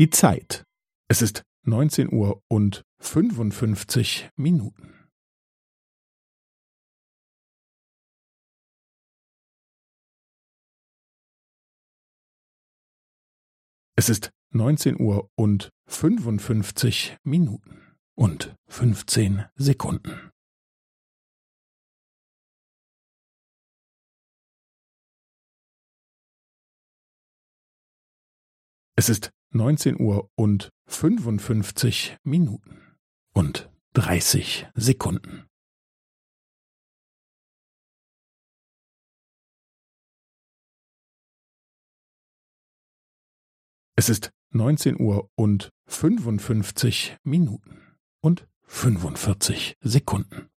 Die Zeit. Es ist neunzehn Uhr und fünfundfünfzig Minuten. Es ist neunzehn Uhr und fünfundfünfzig Minuten und fünfzehn Sekunden. Es ist neunzehn Uhr und fünfundfünfzig Minuten und dreißig Sekunden. Es ist neunzehn Uhr und fünfundfünfzig Minuten und fünfundvierzig Sekunden.